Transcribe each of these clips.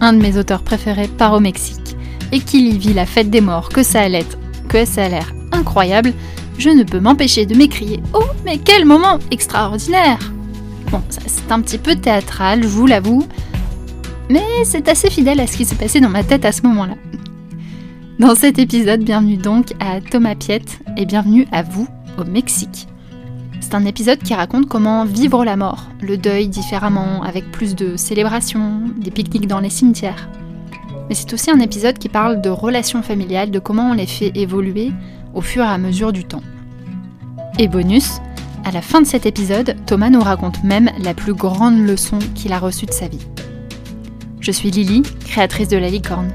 un de mes auteurs préférés part au Mexique et qu'il y vit la fête des morts, que ça a l'air, que ça a l'air incroyable, je ne peux m'empêcher de m'écrier Oh, mais quel moment extraordinaire Bon, c'est un petit peu théâtral, je vous l'avoue, mais c'est assez fidèle à ce qui s'est passé dans ma tête à ce moment-là. Dans cet épisode, bienvenue donc à Thomas Piette et bienvenue à vous au Mexique. C'est un épisode qui raconte comment vivre la mort, le deuil différemment, avec plus de célébrations, des pique-niques dans les cimetières. Mais c'est aussi un épisode qui parle de relations familiales, de comment on les fait évoluer au fur et à mesure du temps. Et bonus, à la fin de cet épisode, Thomas nous raconte même la plus grande leçon qu'il a reçue de sa vie. Je suis Lily, créatrice de La Licorne.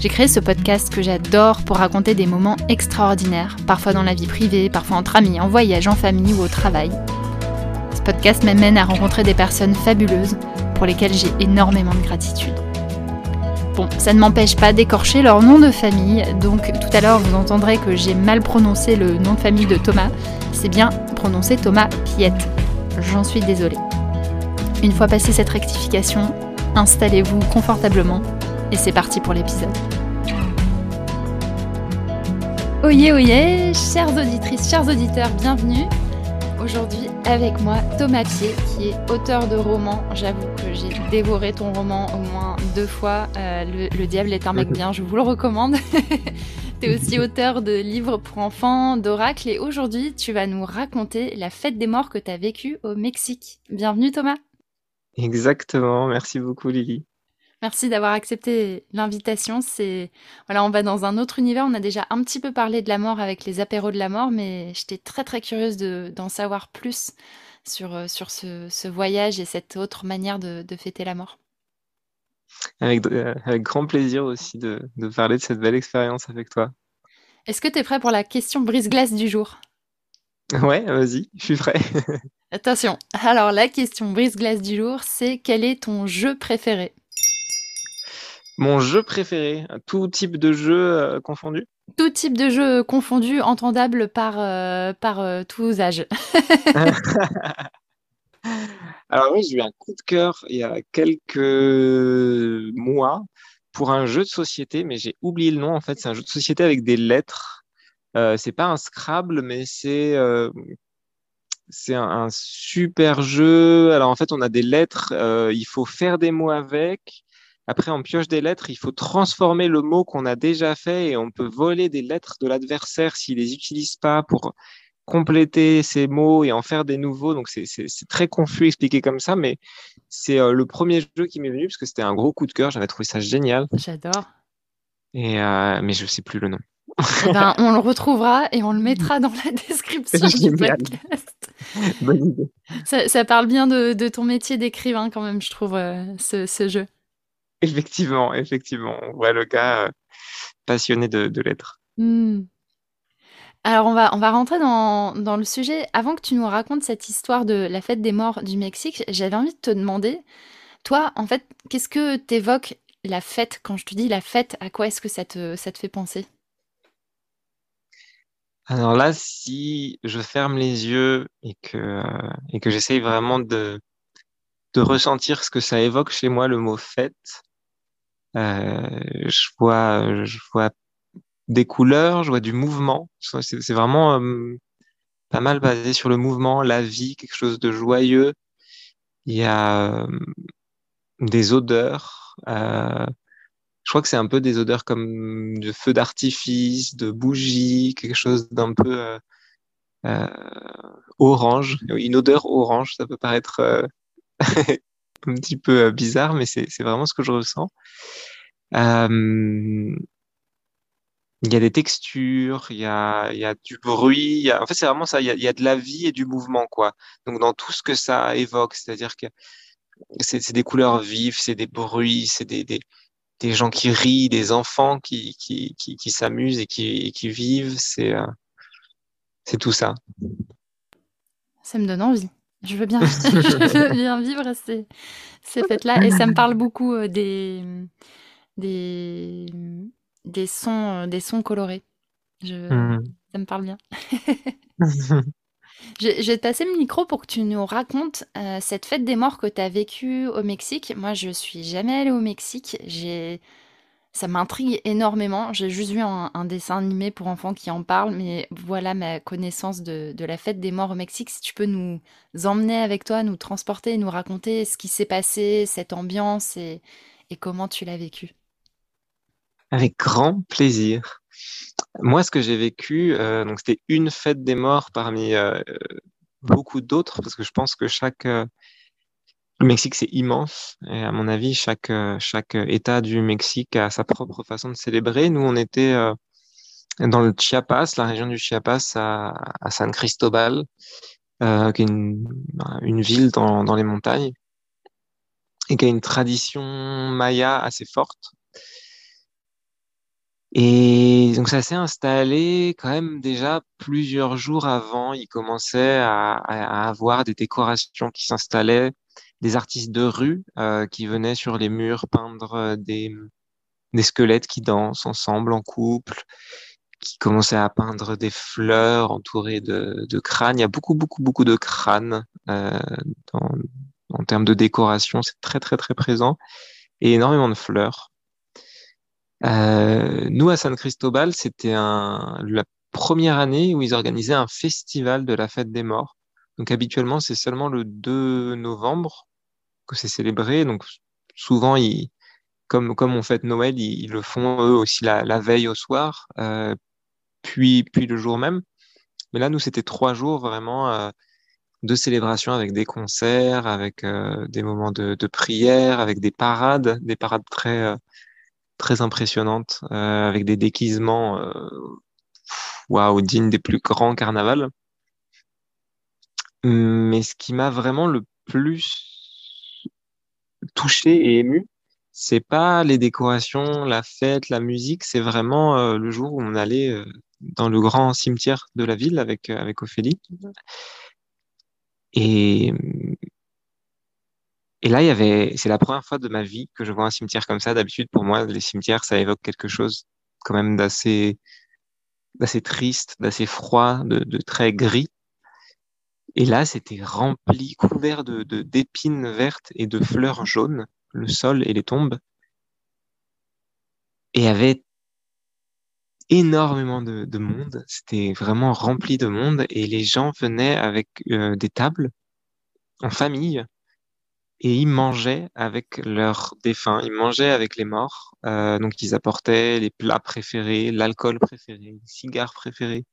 J'ai créé ce podcast que j'adore pour raconter des moments extraordinaires, parfois dans la vie privée, parfois entre amis, en voyage, en famille ou au travail. Ce podcast m'amène à rencontrer des personnes fabuleuses pour lesquelles j'ai énormément de gratitude. Bon, ça ne m'empêche pas d'écorcher leur nom de famille, donc tout à l'heure vous entendrez que j'ai mal prononcé le nom de famille de Thomas. C'est bien prononcé Thomas Piette. J'en suis désolée. Une fois passée cette rectification, installez-vous confortablement et c'est parti pour l'épisode. Oyez, oyez, chères auditrices, chers auditeurs, bienvenue. Aujourd'hui avec moi Thomas Pied, qui est auteur de romans. J'avoue que j'ai dévoré ton roman au moins deux fois. Euh, le, Diable est un mec bien, je vous le recommande. tu es aussi auteur de livres pour enfants, d'oracles, et aujourd'hui tu vas nous raconter la fête des morts que tu as vécue au Mexique. Bienvenue Thomas. Exactement, merci beaucoup Lily. Merci d'avoir accepté l'invitation. C'est voilà, on va dans un autre univers. On a déjà un petit peu parlé de la mort avec les apéros de la mort, mais j'étais très très curieuse d'en savoir plus sur, euh, sur ce, voyage et cette autre manière de, fêter la mort. Avec, euh, avec grand plaisir aussi de, de parler de cette belle expérience avec toi. Est-ce que tu es prêt pour la question brise-glace du jour? Ouais, vas-y, je suis prêt. Attention, alors la question brise-glace du jour, c'est quel est ton jeu préféré? Mon jeu préféré, tout type de jeu euh, confondu Tout type de jeu confondu, entendable par, euh, par euh, tous âges. Alors oui, j'ai eu un coup de cœur il y a quelques mois pour un jeu de société, mais j'ai oublié le nom en fait. C'est un jeu de société avec des lettres. c'est pas un Scrabble, mais c'est c'est un, un, super jeu. Alors en fait, on a des lettres. il faut faire des mots avec. Après, on pioche des lettres, il faut transformer le mot qu'on a déjà fait et on peut voler des lettres de l'adversaire s'il les utilise pas pour compléter ces mots et en faire des nouveaux. Donc, c'est très confus expliqué comme ça, mais c'est euh, le premier jeu qui m'est venu parce que c'était un gros coup de cœur. J'avais trouvé ça génial. J'adore. Et euh, mais je sais plus le nom. Eh ben, on le retrouvera et on le mettra dans la description du podcast. Bonne idée. Ça, parle bien de, ton métier d'écrivain quand même, je trouve, euh, ce jeu. Effectivement, effectivement. On voit le gars euh, passionné de, lettres. Hmm. Alors, on va, on va rentrer dans, le sujet. Avant que tu nous racontes cette histoire de la fête des morts du Mexique, j'avais envie de te demander, toi, en fait, qu'est-ce que t'évoques la fête? Quand je te dis la fête, à quoi est-ce que ça te, ça te fait penser? Alors là, si je ferme les yeux et que, et que j'essaye vraiment de, de ressentir ce que ça évoque chez moi, le mot fête, euh, je vois, je vois des couleurs, je vois du mouvement. C'est vraiment euh, pas mal basé sur le mouvement, la vie, quelque chose de joyeux. Il y a euh, des odeurs. Euh, je crois que c'est un peu des odeurs comme de feu d'artifice, de bougies, quelque chose d'un peu euh, orange. Une odeur orange, ça peut paraître un petit peu bizarre, mais c'est vraiment ce que je ressens. Euh, il y a des textures, il y a, y a du bruit. En fait, c'est vraiment ça. Il y, a, de la vie et du mouvement, quoi. Donc, dans tout ce que ça évoque, c'est-à-dire que c'est des couleurs vives, c'est des bruits, c'est des, des, des, gens qui rient, des enfants qui, qui, qui, qui s'amusent et qui, qui vivent. C'est euh, c'est tout ça. Ça me donne envie. Je veux bien, je veux bien vivre ces, ces fêtes-là. Et ça me parle beaucoup euh, des des, des, sons, euh, des sons colorés. Je, mmh. Ça me parle bien. Je, je, vais te passer le micro pour que tu nous racontes euh, cette fête des morts que tu as vécue au Mexique. Moi, je suis jamais allée au Mexique. J'ai ça m'intrigue énormément. J'ai juste vu un, un, dessin animé pour enfants qui en parle, mais voilà ma connaissance de, de, la fête des morts au Mexique. Si tu peux nous emmener avec toi, nous transporter, nous raconter ce qui s'est passé, cette ambiance et, et comment tu l'as vécu. Avec grand plaisir. Moi, ce que j'ai vécu, euh, c'était une fête des morts parmi euh, beaucoup d'autres, parce que je pense que chaque euh, le Mexique, c'est immense. Et à mon avis, chaque, chaque État du Mexique a sa propre façon de célébrer. Nous, on était dans le Chiapas, la région du Chiapas, à, San Cristobal, qui est une, une ville dans, dans les montagnes et qui a une tradition maya assez forte. Et donc ça s'est installé quand même déjà plusieurs jours avant. Il commençait à, à avoir des décorations qui s'installaient des artistes de rue euh, qui venaient sur les murs peindre des, des squelettes qui dansent ensemble en couple, qui commençaient à peindre des fleurs entourées de, de crânes. Il y a beaucoup, beaucoup, beaucoup de crânes euh, en termes de décoration. C'est très, très, très présent. Et énormément de fleurs. Euh, nous, à San Cristobal, c'était la première année où ils organisaient un festival de la fête des morts. Donc habituellement, c'est seulement le 2 novembre que c'est célébré. Donc souvent, ils, comme, comme on fête Noël, ils, le font eux aussi la, la veille au soir, euh, puis, puis le jour même. Mais là, nous, c'était trois jours vraiment euh, de célébration avec des concerts, avec euh, des moments de, de, prière, avec des parades, des parades très, euh, très impressionnantes, euh, avec des déguisements euh, waouh, dignes des plus grands carnavals. Mais ce qui m'a vraiment le plus touché et ému, c'est pas les décorations, la fête, la musique, c'est vraiment euh, le jour où on allait euh, dans le grand cimetière de la ville avec, euh, avec Ophélie. Et, et là, il y avait, c'est la première fois de ma vie que je vois un cimetière comme ça. D'habitude, pour moi, les cimetières, ça évoque quelque chose quand même d'assez, d'assez triste, d'assez froid, de, de très gris. Et là, c'était rempli, couvert de, d'épines vertes et de fleurs jaunes, le sol et les tombes. Et il y avait énormément de, de monde. C'était vraiment rempli de monde et les gens venaient avec euh, des tables en famille et ils mangeaient avec leurs défunts, ils mangeaient avec les morts. Euh, donc ils apportaient les plats préférés, l'alcool préféré, les cigares préférés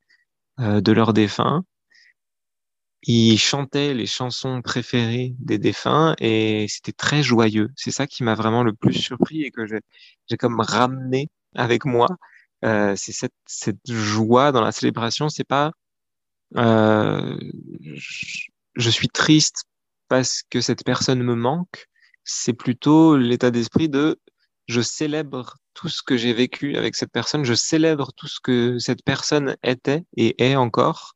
euh, de leurs défunts ils chantaient les chansons préférées des défunts et c'était très joyeux. C'est ça qui m'a vraiment le plus surpris et que j'ai comme ramené avec moi. Euh, c'est cette, cette joie dans la célébration. C'est pas euh, je, je, suis triste parce que cette personne me manque. C'est plutôt l'état d'esprit de je célèbre tout ce que j'ai vécu avec cette personne. Je célèbre tout ce que cette personne était et est encore.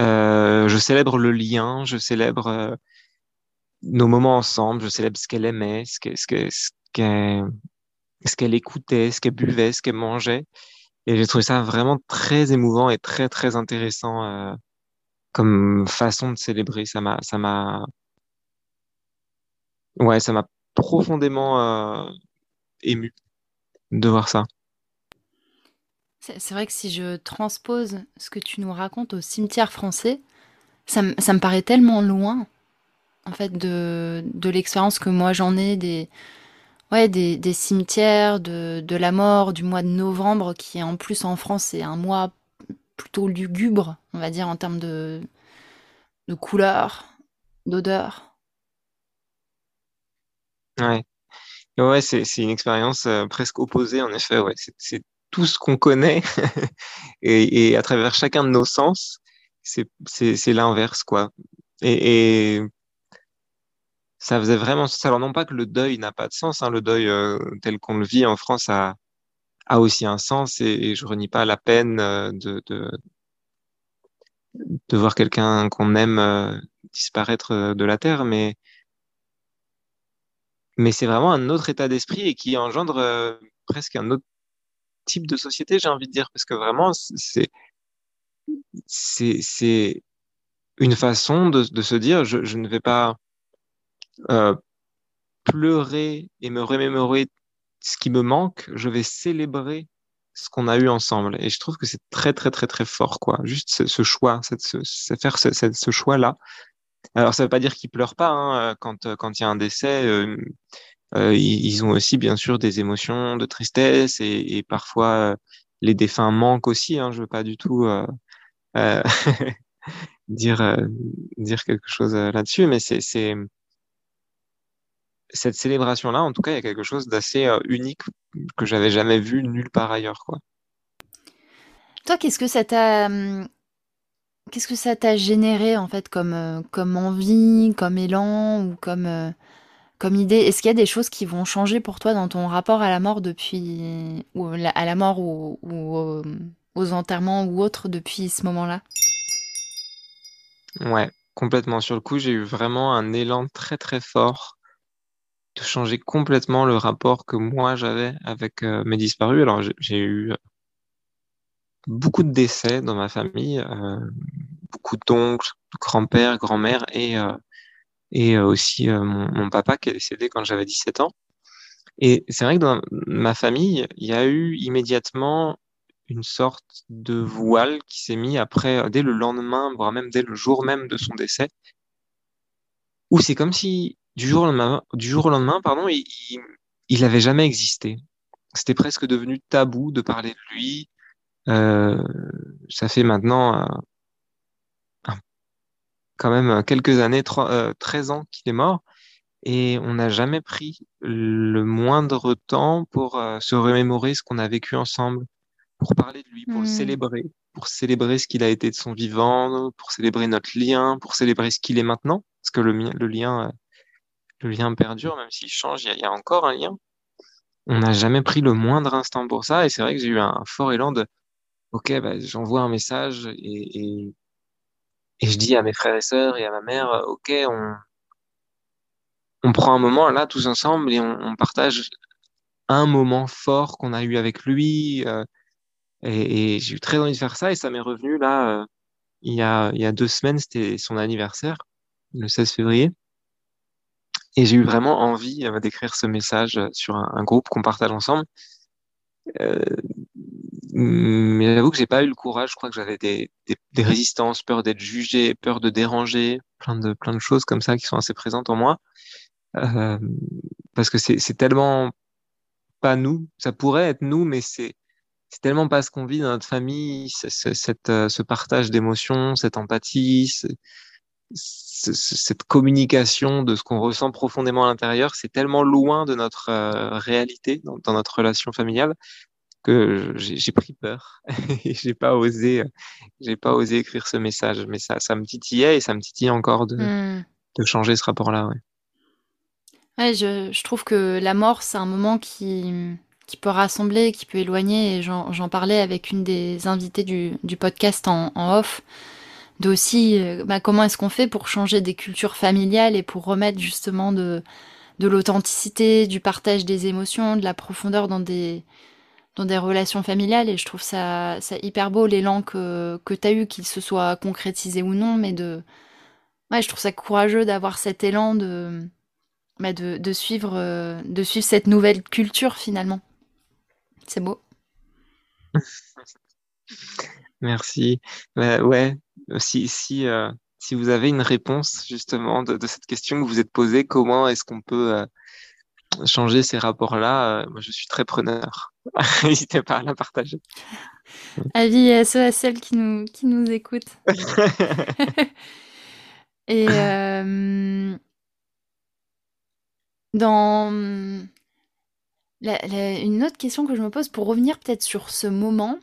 Euh, je célèbre le lien, je célèbre euh, nos moments ensemble, je célèbre ce qu'elle aimait, ce qu'elle ce ce écoutait, ce qu'elle buvait, ce qu'elle mangeait. Et j'ai trouvé ça vraiment très émouvant et très très intéressant euh, comme façon de célébrer. Ça m'a ça m'a ouais ça m'a profondément euh, ému de voir ça. C'est vrai que si je transpose ce que tu nous racontes au cimetière français, ça, ça me paraît tellement loin, en fait, de, de l'expérience que moi j'en ai des, ouais, des, des cimetières, de, de, la mort, du mois de novembre, qui en plus en France est un mois plutôt lugubre, on va dire, en termes de, de couleur, d'odeur. Ouais, ouais c'est une expérience euh, presque opposée, en effet. Ouais. C'est tout ce qu'on connaît et, et, à travers chacun de nos sens, c'est l'inverse, quoi. Et, et, ça faisait vraiment ça. Alors, non pas que le deuil n'a pas de sens, hein, le deuil euh, tel qu'on le vit en France a, a aussi un sens et, je renie pas la peine euh, de, de, de voir quelqu'un qu'on aime disparaître de la terre, mais, mais c'est vraiment un autre état d'esprit et qui engendre euh, presque un autre type de société, j'ai envie de dire, parce que vraiment, c'est, c'est, une façon de, de se dire, je, je, ne vais pas euh, pleurer et me remémorer ce qui me manque, je vais célébrer ce qu'on a eu ensemble. Et je trouve que c'est très, très, très, très fort, quoi. Juste ce, ce choix, cette, ce, faire ce, ce choix-là. Alors, ça veut pas dire qu'ils pleurent pas hein, quand quand il y a un décès. Euh, euh, ils, ont aussi, bien sûr, des émotions de tristesse et, et parfois euh, les défunts manquent aussi. Hein, je veux pas du tout euh, euh dire dire quelque chose là-dessus, mais c'est c'est cette célébration-là, en tout cas, il y a quelque chose d'assez unique que j'avais jamais vu nulle part ailleurs, quoi. Toi, qu'est-ce que ça t'a hum, qu'est-ce que ça t'a généré en fait comme comme envie, comme élan ou comme comme idée? Est-ce qu'il y a des choses qui vont changer pour toi dans ton rapport à la mort depuis ou à la mort ou, ou aux enterrements ou autres depuis ce moment-là? Ouais, complètement. Sur le coup, j'ai eu vraiment un élan très très fort de changer complètement le rapport que moi j'avais avec euh, mes disparus. Alors j'ai eu euh, beaucoup de décès dans ma famille, euh, beaucoup d'oncles, grands-pères, grand-mères et euh, et aussi mon, mon, papa qui est décédé quand j'avais 17 ans. Et c'est vrai que dans ma famille, il y a eu immédiatement une sorte de voile qui s'est mis après, dès le lendemain, voire même dès le jour même de son décès, où c'est comme si du jour au lendemain, du jour au lendemain pardon, il, il, avait jamais existé. C'était presque devenu tabou de parler de lui. Euh, ça fait maintenant euh, quand même quelques années, trois, euh, 13 ans qu'il est mort, et on n'a jamais pris le moindre temps pour euh, se remémorer ce qu'on a vécu ensemble, pour parler de lui, pour mmh. le célébrer, pour célébrer ce qu'il a été de son vivant, pour célébrer notre lien, pour célébrer ce qu'il est maintenant, parce que le, le lien, le lien perdure, même s'il change, il y, y, a encore un lien. On n'a jamais pris le moindre instant pour ça, et c'est vrai que j'ai eu un, fort élan de, ok, bah, j'envoie un message et, je dis à mes frères et sœurs et à ma mère, ok, on, prend un moment là tous ensemble et on, partage un moment fort qu'on a eu avec lui. Euh, et, j'ai eu très envie de faire ça et ça m'est revenu là, euh, il, y a, il y a deux semaines, c'était son anniversaire, le 16 février. Et j'ai eu vraiment envie euh, d'écrire ce message sur un groupe qu'on partage ensemble. Euh, mais j'avoue que j'ai pas eu le courage. Je crois que j'avais des, des, des, résistances, peur d'être jugé, peur de déranger, plein de plein de choses comme ça qui sont assez présentes en moi. Euh, parce que c'est tellement pas nous. Ça pourrait être nous, mais c'est c'est tellement pas ce qu'on vit dans notre famille, cette, euh, ce partage d'émotions, cette empathie, cette communication de ce qu'on ressent profondément à l'intérieur, c'est tellement loin de notre euh, réalité dans, dans, notre relation familiale que j'ai pris peur et j'ai pas osé, j'ai pas osé écrire ce message. Mais ça, ça me titillait et ça me titille encore de, mmh. de changer ce rapport-là. Ouais. Ouais, je, je, trouve que la mort, c'est un moment qui, qui peut rassembler, qui peut éloigner. Et j'en parlais avec une des invitées du, du podcast en, en off, d'aussi euh, bah, comment est-ce qu'on fait pour changer des cultures familiales et pour remettre justement de, de l'authenticité, du partage des émotions, de la profondeur dans des, relations familiales? Et je trouve ça, ça hyper beau l'élan que, tu as eu, qu'il se soit concrétisé ou non. Mais de. Je trouve ça courageux d'avoir cet élan de, bah de, de, suivre, euh, de suivre cette nouvelle culture finalement. C'est beau. Merci. Bah, ouais, si, si, euh, si vous avez une réponse justement de, de, cette question que vous êtes posée, comment est-ce qu'on peut euh, changer ces rapports-là euh, Moi, je suis très preneur. N'hésitez pas à la partager. Avis à ceux à celles qui nous, qui nous écoutent. Et euh, dans la, la, une autre question que je me pose pour revenir peut-être sur ce moment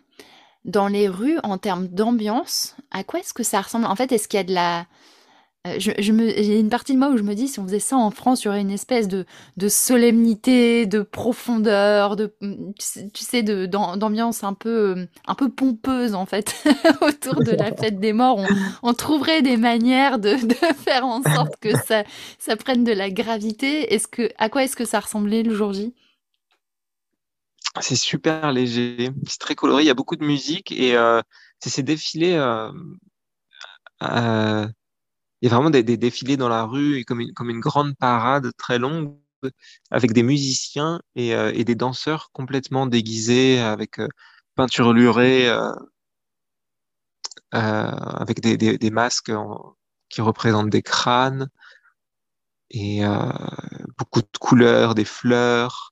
dans les rues en termes d'ambiance, à quoi est-ce que ça ressemble? En fait, est-ce qu'il y a de la euh, je, j'ai une partie de moi où je me dis si on faisait ça en France, il y aurait une espèce de, de solemnité, de profondeur, de tu sais, d'ambiance un peu un peu pompeuse en fait autour de la fête des morts. On, on trouverait des manières de, de, faire en sorte que ça ça prenne de la gravité. Est-ce que à quoi est-ce que ça ressemblait le jour J? C'est super léger, c'est très coloré. Il y a beaucoup de musique et euh, c'est ces défilés. Euh, euh, il y a vraiment des, défilés dans la rue, comme une, comme une grande parade très longue, avec des musiciens et, euh, et des danseurs complètement déguisés, avec euh, peinture lurée, euh, avec des, des, des masques qui représentent des crânes et beaucoup de couleurs, des fleurs,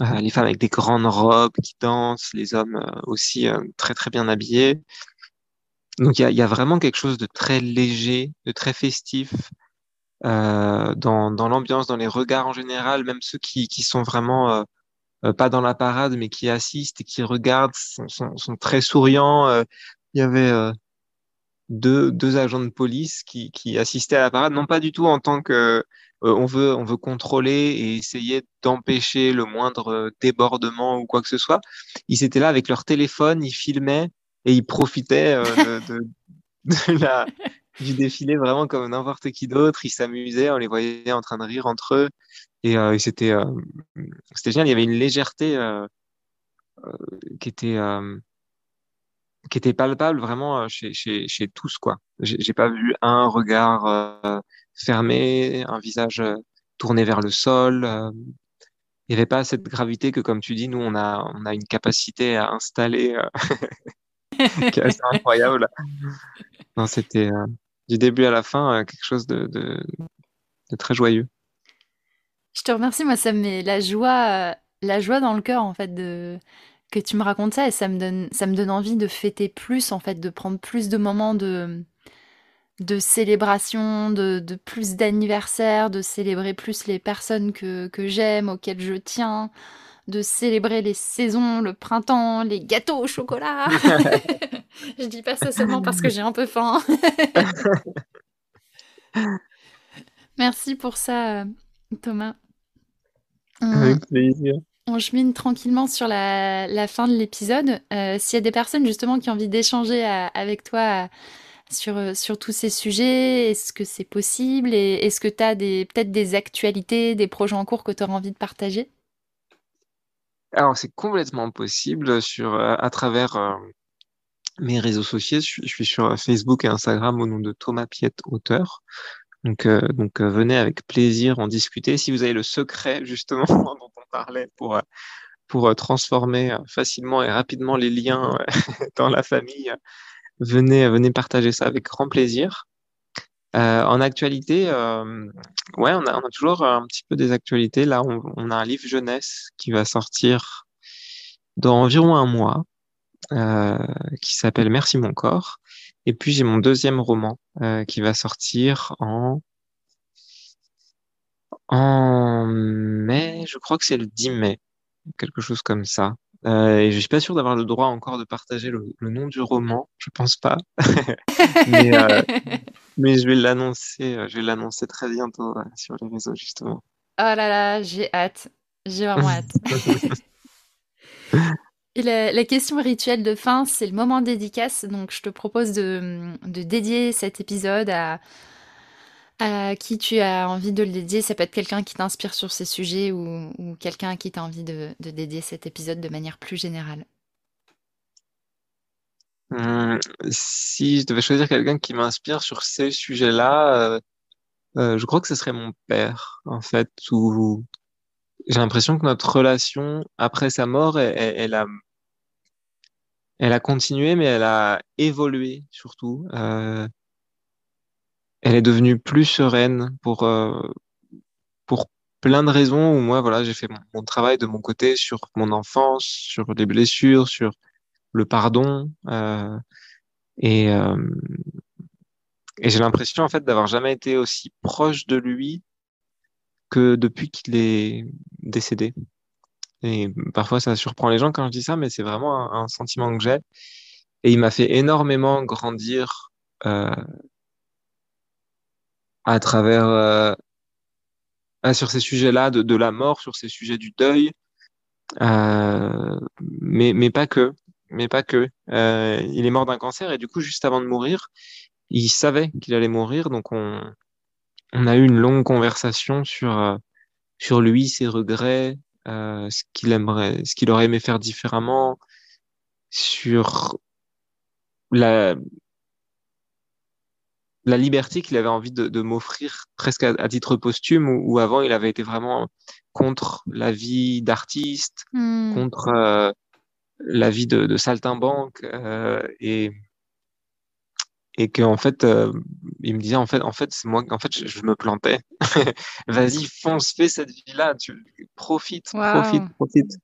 euh, les femmes avec des grandes robes qui dansent, les hommes euh, aussi euh, très très bien habillés. Donc il y a, y a vraiment quelque chose de très léger, de très festif euh, dans, dans l'ambiance, dans les regards en général, même ceux qui, qui sont vraiment pas dans la parade, mais qui assistent et qui regardent, sont, sont, sont très souriants. Il y avait deux, deux agents de police qui, qui assistaient à la parade, non pas du tout en tant que on veut, on veut contrôler et essayer d'empêcher le moindre euh, débordement ou quoi que ce soit. Ils étaient là avec leur téléphone, ils filmaient et ils profitaient euh, de, de, de la, du défilé vraiment comme n'importe qui d'autre. Ils s'amusaient, on les voyait en train de rire entre eux et, euh, c'était euh, c'était génial. Il y avait une légèreté euh, qui était euh, qui était palpable vraiment euh, chez, chez, chez tous, quoi. J'ai pas vu un regard euh, fermé, un visage euh, tourné vers le sol. Il n'y avait pas cette gravité que, comme tu dis, nous, on a, on a une capacité à installer qui est assez incroyable. Non, c'était du début à la fin quelque chose de, de, très joyeux. Je te remercie, moi ça me met la joie, la joie dans le cœur en fait de que tu me racontes ça et ça me donne, ça me donne envie de fêter plus en fait, de prendre plus de moments de de célébration, de, de plus d'anniversaires, de célébrer plus les personnes que, que j'aime, auxquelles je tiens, de célébrer les saisons, le printemps, les gâteaux au chocolat. Je dis pas ça seulement parce que j'ai un peu faim. Merci pour ça, euh, Thomas. Avec plaisir. On chemine tranquillement sur la, fin de l'épisode. Euh, s'il y a des personnes justement qui ont envie d'échanger à- avec toi euh, sur, euh, tous ces sujets, est-ce que c'est possible? Est-ce que tu as peut-être des actualités, des projets en cours que tu auras envie de partager? Alors, c'est complètement possible euh, à travers euh, mes réseaux sociaux. Je, suis sur Facebook et Instagram au nom de Thomas Piette, auteur. Donc, euh, euh, venez avec plaisir en discuter. Si vous avez le secret, justement, dont on pour, euh, euh, transformer euh, facilement et rapidement les liens dans la famille, venez, venez partager ça avec grand plaisir. En actualité, ouais, on a, toujours un petit peu des actualités. Là, on, a un livre jeunesse qui va sortir dans environ un mois, qui s'appelle Merci mon corps. Et puis j'ai mon deuxième roman qui va sortir en en. Je crois que c'est le 10 mai, quelque chose comme ça. Euh, et je suis pas sûr d'avoir le droit encore de partager le, le nom du roman. Je pense pas, mais euh, mais je vais l'annoncer. euh, Je vais l'annoncer très bientôt euh, sur les réseaux justement. Oh là là, j'ai hâte. J'ai vraiment hâte. Et la, la question rituelle de fin, c'est le moment dédicace. Donc, je te propose de, de dédier cet épisode à, à qui tu as envie de le dédier. Ça peut être quelqu'un qui t'inspire sur ces sujets ou, ou quelqu'un à qui tu as envie de, de dédier cet épisode de manière plus générale. Hum, si je devais choisir quelqu'un qui m'inspire sur ces sujets-là, euh, euh, je crois que ce serait mon père, en fait, où j'ai l'impression que notre relation après sa mort, elle, elle- a, elle a continué, mais elle a évolué surtout. Euh, elle est devenue plus sereine pour, euh, pour plein de raisons où moi, voilà, j'ai fait mon, travail de mon côté sur mon enfance, sur les blessures, sur le pardon. euh, et euh, et j'ai l'impression, en fait, d'avoir jamais été aussi proche de lui que depuis qu'il est décédé. Et parfois, ça surprend les gens quand je dis ça, mais c'est vraiment un, un sentiment que j'ai. Et il m'a fait énormément grandir euh, à travers euh, sur ces sujets-là de, de la mort, sur ces sujets du deuil, euh, mais mais pas que, mais pas que. Euh, il est mort d'un cancer et du coup, juste avant de mourir, il savait qu'il allait mourir, donc on on a eu une longue conversation sur euh, sur lui, ses regrets, euh, ce qu'il aimerait, ce qu'il aurait aimé faire différemment, sur la la liberté qu'il avait envie de, m'offrir presque à, titre posthume, où, avant il avait été vraiment contre la vie d'artiste, hmm. contre euh, la vie de, de saltimbanque, euh, et et que en fait euh, il me disait en fait en fait c'est moi en fait je, me plantais. Vas-y fonce fais cette vie là tu profite profite profite.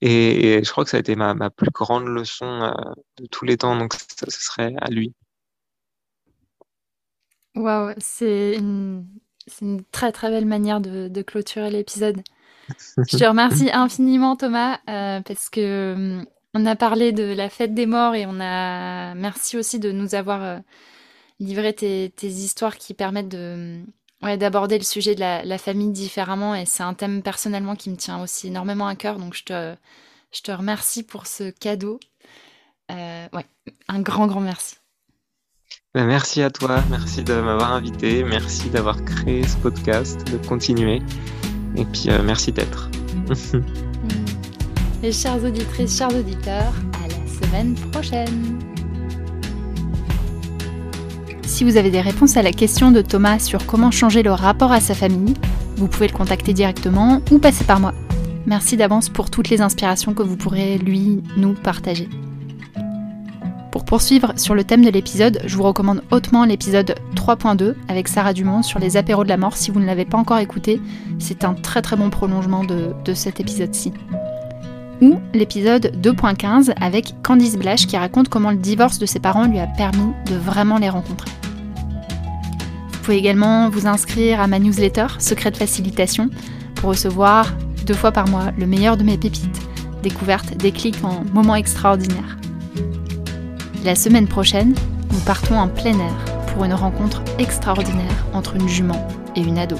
Et, je crois que ça a été ma, ma plus grande leçon de tous les temps donc ce serait à lui Waouh, c'est une, une très très belle manière de, de clôturer l'épisode. Je te remercie infiniment Thomas euh, parce que hum, on a parlé de la fête des morts et on a merci aussi de nous avoir euh, livré tes, tes, histoires qui permettent de hum, ouais, d'aborder le sujet de la, la famille différemment et c'est un thème personnellement qui me tient aussi énormément à cœur donc je te je te remercie pour ce cadeau. Euh, ouais, un grand grand merci. Ben, merci à toi, merci de m'avoir invité, merci d'avoir créé ce podcast, de continuer. Et puis euh, merci d'être. Et chères auditrices, chers auditeurs, à la semaine prochaine. Si vous avez des réponses à la question de Thomas sur comment changer le rapport à sa famille, vous pouvez le contacter directement ou passer par moi. Merci d'avance pour toutes les inspirations que vous pourrez lui, nous partager. Pour poursuivre sur le thème de l'épisode, je vous recommande hautement l'épisode 3.2 avec Sarah Dumont sur les apéros de la mort si vous ne l'avez pas encore écouté. C'est un très très bon prolongement de, cet épisode-ci. Ou l'épisode 2.15 avec Candice Blash qui raconte comment le divorce de ses parents lui a permis de vraiment les rencontrer. Vous pouvez également vous inscrire à ma newsletter Secret de Facilitation pour recevoir deux fois par mois le meilleur de mes pépites, découvertes, des clics en moments extraordinaires. La semaine prochaine, nous partons en plein air pour une rencontre extraordinaire entre une jument et une ado.